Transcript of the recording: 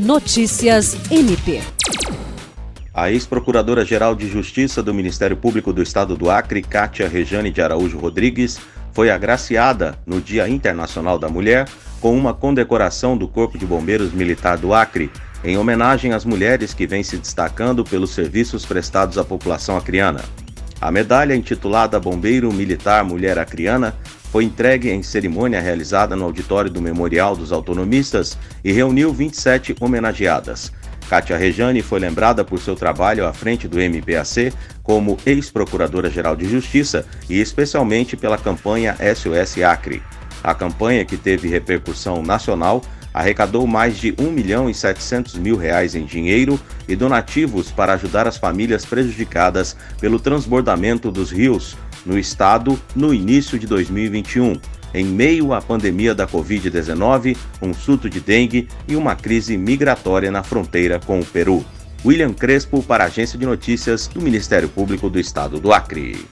Notícias MP. A ex-procuradora-geral de Justiça do Ministério Público do Estado do Acre, Kátia Rejane de Araújo Rodrigues, foi agraciada no Dia Internacional da Mulher com uma condecoração do Corpo de Bombeiros Militar do Acre, em homenagem às mulheres que vêm se destacando pelos serviços prestados à população acriana. A medalha, intitulada Bombeiro Militar Mulher Acriana, foi entregue em cerimônia realizada no auditório do Memorial dos Autonomistas e reuniu 27 homenageadas. Kátia Rejane foi lembrada por seu trabalho à frente do MPAC como ex-procuradora-geral de Justiça e especialmente pela campanha SOS Acre. A campanha, que teve repercussão nacional, arrecadou mais de 1 milhão e 700 mil reais em dinheiro e donativos para ajudar as famílias prejudicadas pelo transbordamento dos rios no estado no início de 2021, em meio à pandemia da Covid-19, um surto de dengue e uma crise migratória na fronteira com o Peru. William Crespo para a Agência de Notícias do Ministério Público do Estado do Acre.